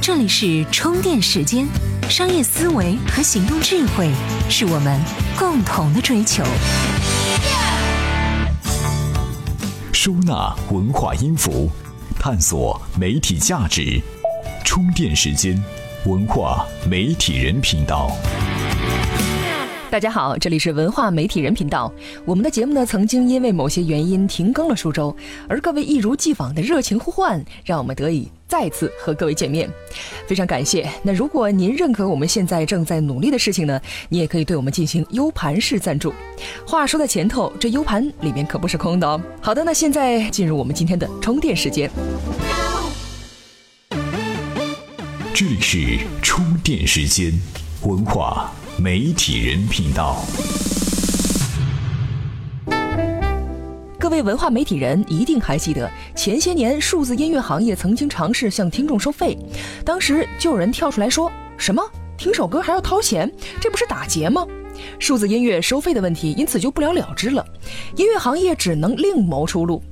这里是充电时间，商业思维和行动智慧是我们共同的追求。收纳文化音符，探索媒体价值。充电时间，文化媒体人频道。大家好，这里是文化媒体人频道。我们的节目呢，曾经因为某些原因停更了数周，而各位一如既往的热情呼唤，让我们得以再次和各位见面，非常感谢。那如果您认可我们现在正在努力的事情呢，你也可以对我们进行 U 盘式赞助。话说在前头，这 U 盘里面可不是空的哦。好的，那现在进入我们今天的充电时间。这里是充电时间，文化媒体人频道。各位文化媒体人一定还记得，前些年数字音乐行业曾经尝试向听众收费，当时就有人跳出来说：“什么听首歌还要掏钱？这不是打劫吗？”数字音乐收费的问题因此就不了了之了，音乐行业只能另谋出路。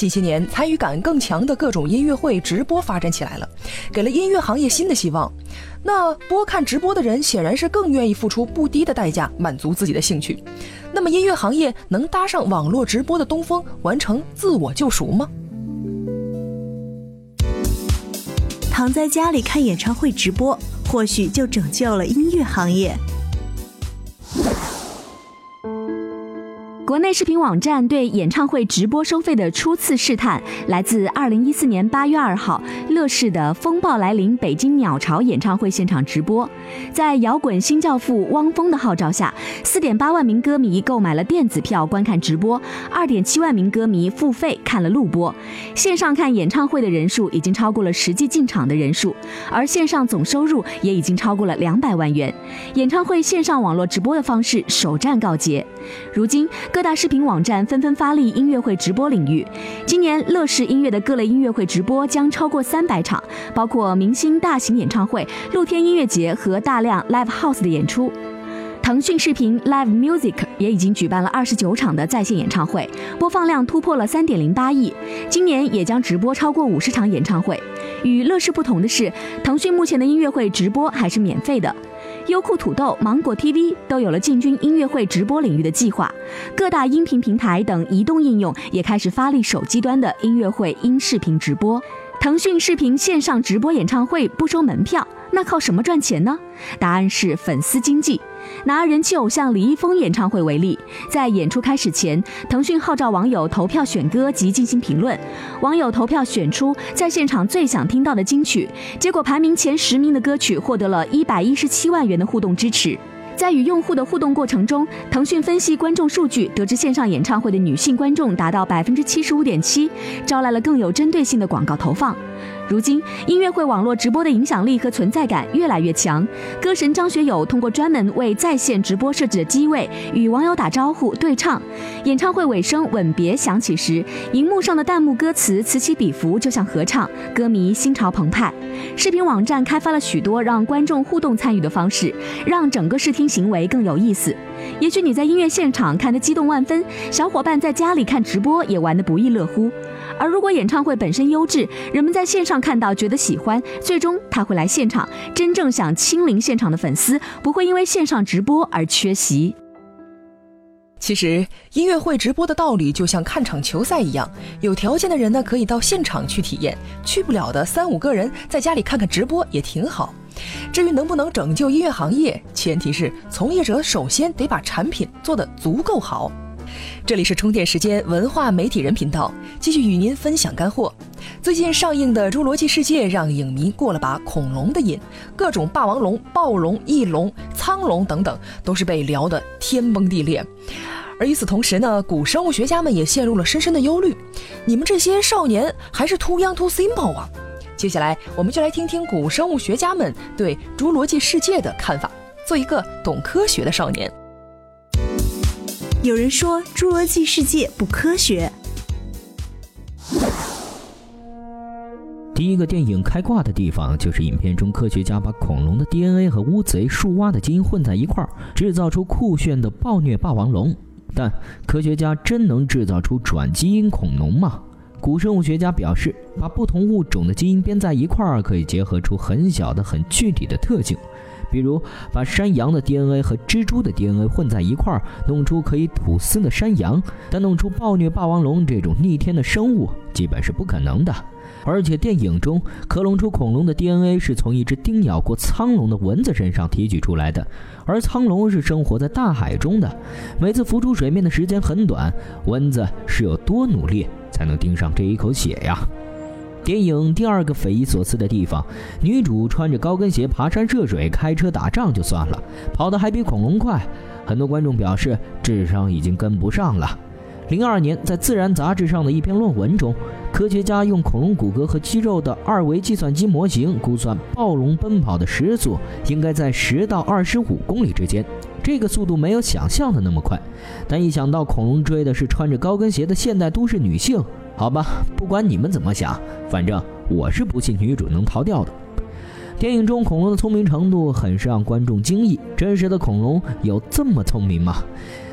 近些年，参与感更强的各种音乐会直播发展起来了，给了音乐行业新的希望。那播看直播的人显然是更愿意付出不低的代价满足自己的兴趣。那么，音乐行业能搭上网络直播的东风，完成自我救赎吗？躺在家里看演唱会直播，或许就拯救了音乐行业。国内视频网站对演唱会直播收费的初次试探，来自二零一四年八月二号乐视的“风暴来临”北京鸟巢演唱会现场直播。在摇滚新教父汪峰的号召下，四点八万名歌迷购买了电子票观看直播，二点七万名歌迷付费看了录播。线上看演唱会的人数已经超过了实际进场的人数，而线上总收入也已经超过了两百万元。演唱会线上网络直播的方式首战告捷。如今各。大视频网站纷纷发力音乐会直播领域。今年乐视音乐的各类音乐会直播将超过三百场，包括明星大型演唱会、露天音乐节和大量 live house 的演出。腾讯视频 Live Music 也已经举办了二十九场的在线演唱会，播放量突破了三点零八亿。今年也将直播超过五十场演唱会。与乐视不同的是，腾讯目前的音乐会直播还是免费的。优酷、土豆、芒果 TV 都有了进军音乐会直播领域的计划，各大音频平台等移动应用也开始发力手机端的音乐会音视频直播。腾讯视频线上直播演唱会不收门票，那靠什么赚钱呢？答案是粉丝经济。拿人气偶像李易峰演唱会为例，在演出开始前，腾讯号召网友投票选歌及进行评论。网友投票选出在现场最想听到的金曲，结果排名前十名的歌曲获得了一百一十七万元的互动支持。在与用户的互动过程中，腾讯分析观众数据，得知线上演唱会的女性观众达到百分之七十五点七，招来了更有针对性的广告投放。如今，音乐会网络直播的影响力和存在感越来越强。歌神张学友通过专门为在线直播设置的机位，与网友打招呼对唱。演唱会尾声吻别响起时，荧幕上的弹幕歌词此起彼伏，就像合唱，歌迷心潮澎湃。视频网站开发了许多让观众互动参与的方式，让整个视听行为更有意思。也许你在音乐现场看得激动万分，小伙伴在家里看直播也玩得不亦乐乎。而如果演唱会本身优质，人们在线上看到觉得喜欢，最终他会来现场。真正想亲临现场的粉丝不会因为线上直播而缺席。其实音乐会直播的道理就像看场球赛一样，有条件的人呢可以到现场去体验，去不了的三五个人在家里看看直播也挺好。至于能不能拯救音乐行业，前提是从业者首先得把产品做得足够好。这里是充电时间文化媒体人频道，继续与您分享干货。最近上映的《侏罗纪世界》让影迷过了把恐龙的瘾，各种霸王龙、暴龙、翼龙、苍龙等等，都是被聊得天崩地裂。而与此同时呢，古生物学家们也陷入了深深的忧虑：你们这些少年还是 too young too simple 啊！接下来，我们就来听听古生物学家们对《侏罗纪世界》的看法。做一个懂科学的少年。有人说《侏罗纪世界》不科学。第一个电影开挂的地方，就是影片中科学家把恐龙的 DNA 和乌贼、树蛙的基因混在一块儿，制造出酷炫的暴虐霸王龙。但科学家真能制造出转基因恐龙吗？古生物学家表示，把不同物种的基因编在一块儿，可以结合出很小的、很具体的特性。比如，把山羊的 DNA 和蜘蛛的 DNA 混在一块儿，弄出可以吐丝的山羊；但弄出暴虐霸王龙这种逆天的生物，基本是不可能的。而且，电影中克隆出恐龙的 DNA 是从一只叮咬过苍龙的蚊子身上提取出来的，而苍龙是生活在大海中的，每次浮出水面的时间很短。蚊子是有多努力才能盯上这一口血呀？电影第二个匪夷所思的地方，女主穿着高跟鞋爬山涉水、开车打仗就算了，跑得还比恐龙快。很多观众表示智商已经跟不上了。零二年，在《自然》杂志上的一篇论文中，科学家用恐龙骨骼和肌肉的二维计算机模型估算，暴龙奔跑的时速应该在十到二十五公里之间。这个速度没有想象的那么快，但一想到恐龙追的是穿着高跟鞋的现代都市女性，好吧，不管你们怎么想，反正我是不信女主能逃掉的。电影中恐龙的聪明程度很是让观众惊异，真实的恐龙有这么聪明吗？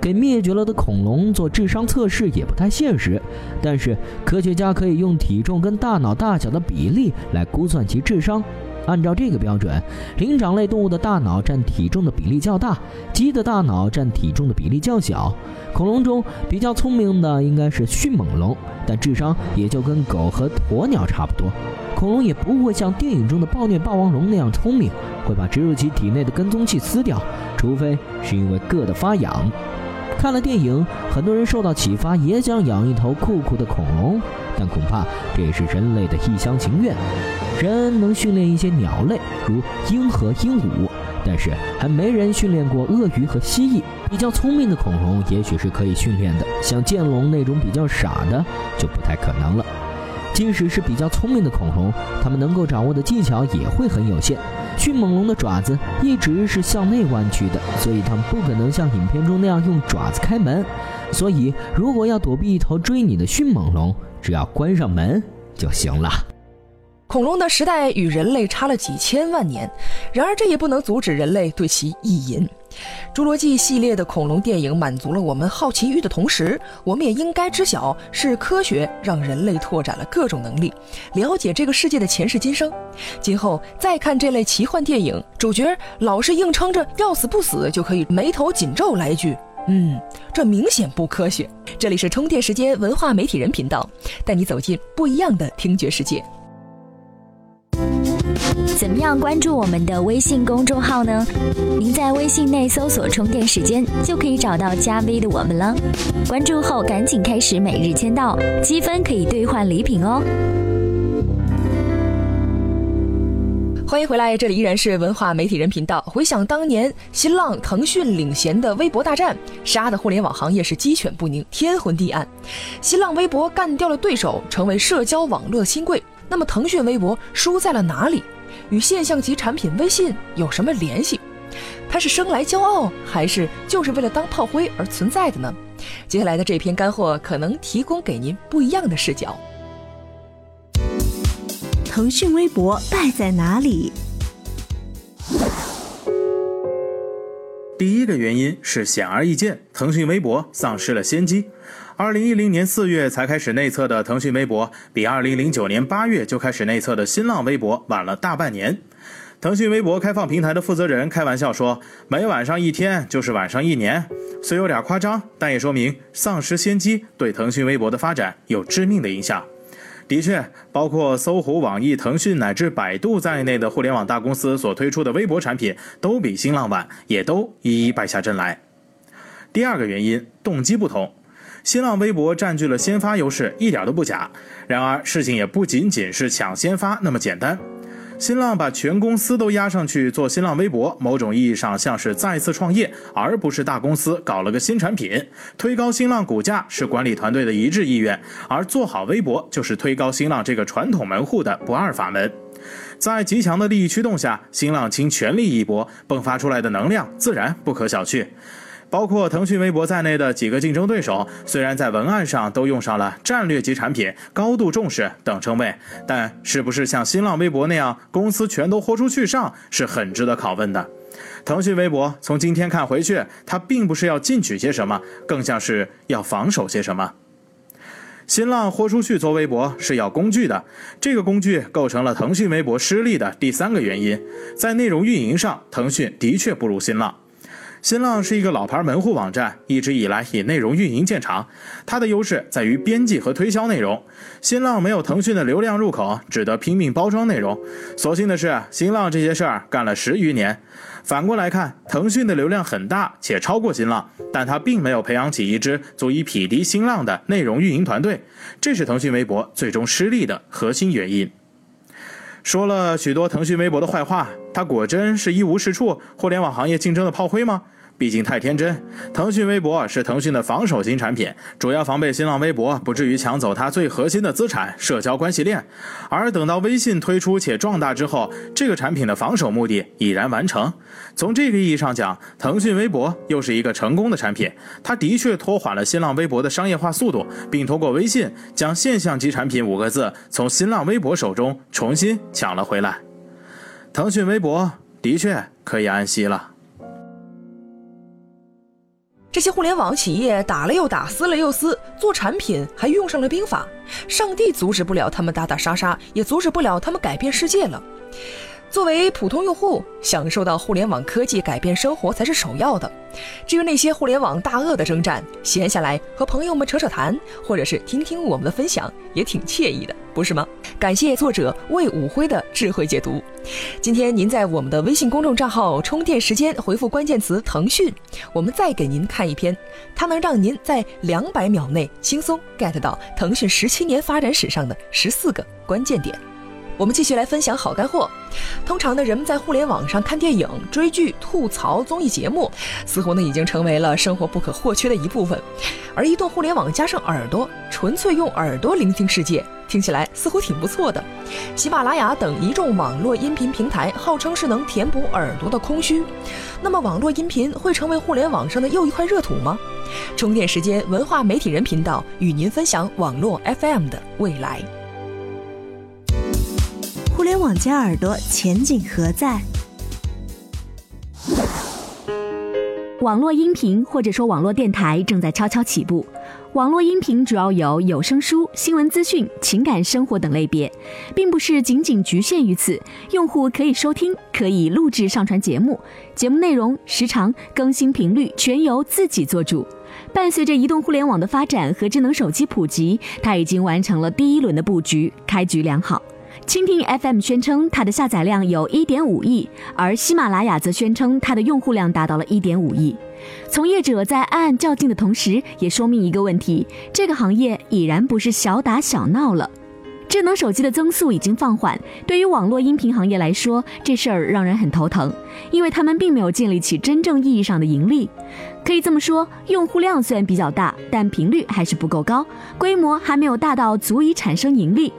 给灭绝了的恐龙做智商测试也不太现实，但是科学家可以用体重跟大脑大小的比例来估算其智商。按照这个标准，灵长类动物的大脑占体重的比例较大，鸡的大脑占体重的比例较小。恐龙中比较聪明的应该是迅猛龙，但智商也就跟狗和鸵鸟差不多。恐龙也不会像电影中的暴虐霸王龙那样聪明，会把植入其体内的跟踪器撕掉，除非是因为硌得发痒。看了电影，很多人受到启发，也想养一头酷酷的恐龙，但恐怕这也是人类的一厢情愿。人能训练一些鸟类，如鹰和鹦鹉，但是还没人训练过鳄鱼和蜥蜴。比较聪明的恐龙也许是可以训练的，像剑龙那种比较傻的就不太可能了。即使是比较聪明的恐龙，它们能够掌握的技巧也会很有限。迅猛龙的爪子一直是向内弯曲的，所以它们不可能像影片中那样用爪子开门。所以，如果要躲避一头追你的迅猛龙，只要关上门就行了。恐龙的时代与人类差了几千万年，然而这也不能阻止人类对其意淫。《侏罗纪》系列的恐龙电影满足了我们好奇欲的同时，我们也应该知晓，是科学让人类拓展了各种能力，了解这个世界的前世今生。今后再看这类奇幻电影，主角老是硬撑着要死不死，就可以眉头紧皱来一句：“嗯，这明显不科学。”这里是充电时间文化媒体人频道，带你走进不一样的听觉世界。怎么样关注我们的微信公众号呢？您在微信内搜索“充电时间”就可以找到加 V 的我们了。关注后赶紧开始每日签到，积分可以兑换礼品哦。欢迎回来，这里依然是文化媒体人频道。回想当年新浪、腾讯领衔的微博大战，杀的互联网行业是鸡犬不宁、天昏地暗。新浪微博干掉了对手，成为社交网络新贵。那么腾讯微博输在了哪里？与现象级产品微信有什么联系？它是生来骄傲，还是就是为了当炮灰而存在的呢？接下来的这篇干货可能提供给您不一样的视角。腾讯微博败在哪里？第一个原因是显而易见，腾讯微博丧失了先机。二零一零年四月才开始内测的腾讯微博，比二零零九年八月就开始内测的新浪微博晚了大半年。腾讯微博开放平台的负责人开玩笑说：“每晚上一天就是晚上一年。”虽有点夸张，但也说明丧失先机对腾讯微博的发展有致命的影响。的确，包括搜狐、网易、腾讯乃至百度在内的互联网大公司所推出的微博产品都比新浪晚，也都一一败下阵来。第二个原因，动机不同。新浪微博占据了先发优势，一点都不假。然而，事情也不仅仅是抢先发那么简单。新浪把全公司都压上去做新浪微博，某种意义上像是再次创业，而不是大公司搞了个新产品。推高新浪股价是管理团队的一致意愿，而做好微博就是推高新浪这个传统门户的不二法门。在极强的利益驱动下，新浪倾全力一搏，迸发出来的能量自然不可小觑。包括腾讯微博在内的几个竞争对手，虽然在文案上都用上了“战略级产品”“高度重视”等称谓，但是不是像新浪微博那样公司全都豁出去上，是很值得拷问的。腾讯微博从今天看回去，它并不是要进取些什么，更像是要防守些什么。新浪豁出去做微博是要工具的，这个工具构成了腾讯微博失利的第三个原因。在内容运营上，腾讯的确不如新浪。新浪是一个老牌门户网站，一直以来以内容运营见长。它的优势在于编辑和推销内容。新浪没有腾讯的流量入口，只得拼命包装内容。所幸的是，新浪这些事儿干了十余年。反过来看，腾讯的流量很大，且超过新浪，但它并没有培养起一支足以匹敌新浪的内容运营团队，这是腾讯微博最终失利的核心原因。说了许多腾讯微博的坏话，它果真是一无是处，互联网行业竞争的炮灰吗？毕竟太天真。腾讯微博是腾讯的防守型产品，主要防备新浪微博不至于抢走它最核心的资产——社交关系链。而等到微信推出且壮大之后，这个产品的防守目的已然完成。从这个意义上讲，腾讯微博又是一个成功的产品。它的确拖缓了新浪微博的商业化速度，并通过微信将“现象级产品”五个字从新浪微博手中重新抢了回来。腾讯微博的确可以安息了。这些互联网企业打了又打，撕了又撕，做产品还用上了兵法。上帝阻止不了他们打打杀杀，也阻止不了他们改变世界了。作为普通用户，享受到互联网科技改变生活才是首要的。至于那些互联网大鳄的征战，闲下来和朋友们扯扯谈，或者是听听我们的分享，也挺惬意的，不是吗？感谢作者魏武辉的智慧解读。今天您在我们的微信公众账号“充电时间”回复关键词“腾讯”，我们再给您看一篇，它能让您在两百秒内轻松 get 到腾讯十七年发展史上的十四个关键点。我们继续来分享好干货。通常呢，人们在互联网上看电影、追剧、吐槽综艺节目，似乎呢已经成为了生活不可或缺的一部分。而移动互联网加上耳朵，纯粹用耳朵聆听世界，听起来似乎挺不错的。喜马拉雅等一众网络音频平台号称是能填补耳朵的空虚。那么，网络音频会成为互联网上的又一块热土吗？充电时间文化媒体人频道与您分享网络 FM 的未来。网加耳朵前景何在？网络音频或者说网络电台正在悄悄起步。网络音频主要有有声书、新闻资讯、情感生活等类别，并不是仅仅局限于此。用户可以收听，可以录制、上传节目，节目内容、时长、更新频率全由自己做主。伴随着移动互联网的发展和智能手机普及，它已经完成了第一轮的布局，开局良好。蜻蜓 FM 宣称它的下载量有1.5亿，而喜马拉雅则宣称它的用户量达到了1.5亿。从业者在暗暗较劲的同时，也说明一个问题：这个行业已然不是小打小闹了。智能手机的增速已经放缓，对于网络音频行业来说，这事儿让人很头疼，因为他们并没有建立起真正意义上的盈利。可以这么说，用户量虽然比较大，但频率还是不够高，规模还没有大到足以产生盈利。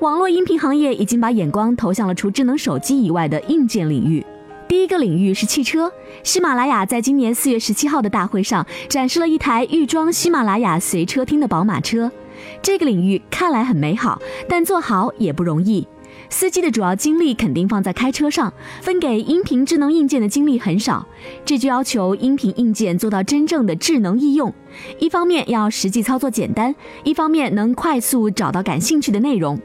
网络音频行业已经把眼光投向了除智能手机以外的硬件领域。第一个领域是汽车。喜马拉雅在今年四月十七号的大会上展示了一台预装喜马拉雅随车听的宝马车。这个领域看来很美好，但做好也不容易。司机的主要精力肯定放在开车上，分给音频智能硬件的精力很少。这就要求音频硬件做到真正的智能易用。一方面要实际操作简单，一方面能快速找到感兴趣的内容。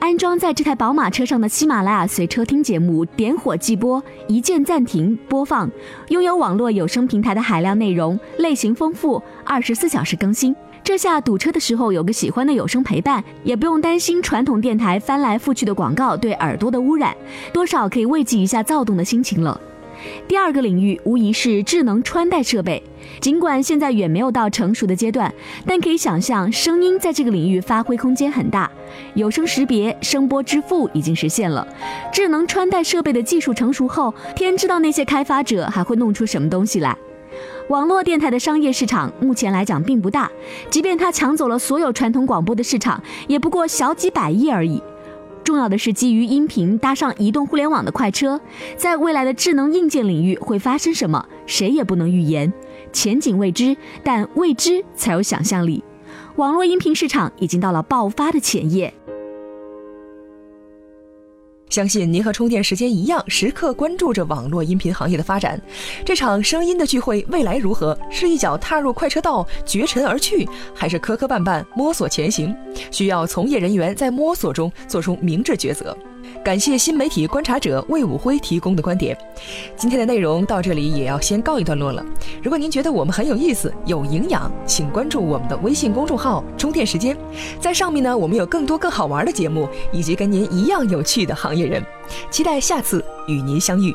安装在这台宝马车上的喜马拉雅随车听节目，点火即播，一键暂停播放，拥有网络有声平台的海量内容，类型丰富，二十四小时更新。这下堵车的时候有个喜欢的有声陪伴，也不用担心传统电台翻来覆去的广告对耳朵的污染，多少可以慰藉一下躁动的心情了。第二个领域无疑是智能穿戴设备，尽管现在远没有到成熟的阶段，但可以想象声音在这个领域发挥空间很大。有声识别、声波支付已经实现了，智能穿戴设备的技术成熟后，天知道那些开发者还会弄出什么东西来。网络电台的商业市场目前来讲并不大，即便它抢走了所有传统广播的市场，也不过小几百亿而已。重要的是，基于音频搭上移动互联网的快车，在未来的智能硬件领域会发生什么，谁也不能预言，前景未知，但未知才有想象力。网络音频市场已经到了爆发的前夜。相信您和充电时间一样，时刻关注着网络音频行业的发展。这场声音的聚会未来如何？是一脚踏入快车道绝尘而去，还是磕磕绊绊摸索前行？需要从业人员在摸索中做出明智抉择。感谢新媒体观察者魏武辉提供的观点。今天的内容到这里也要先告一段落了。如果您觉得我们很有意思、有营养，请关注我们的微信公众号“充电时间”。在上面呢，我们有更多更好玩的节目，以及跟您一样有趣的行业人。期待下次与您相遇。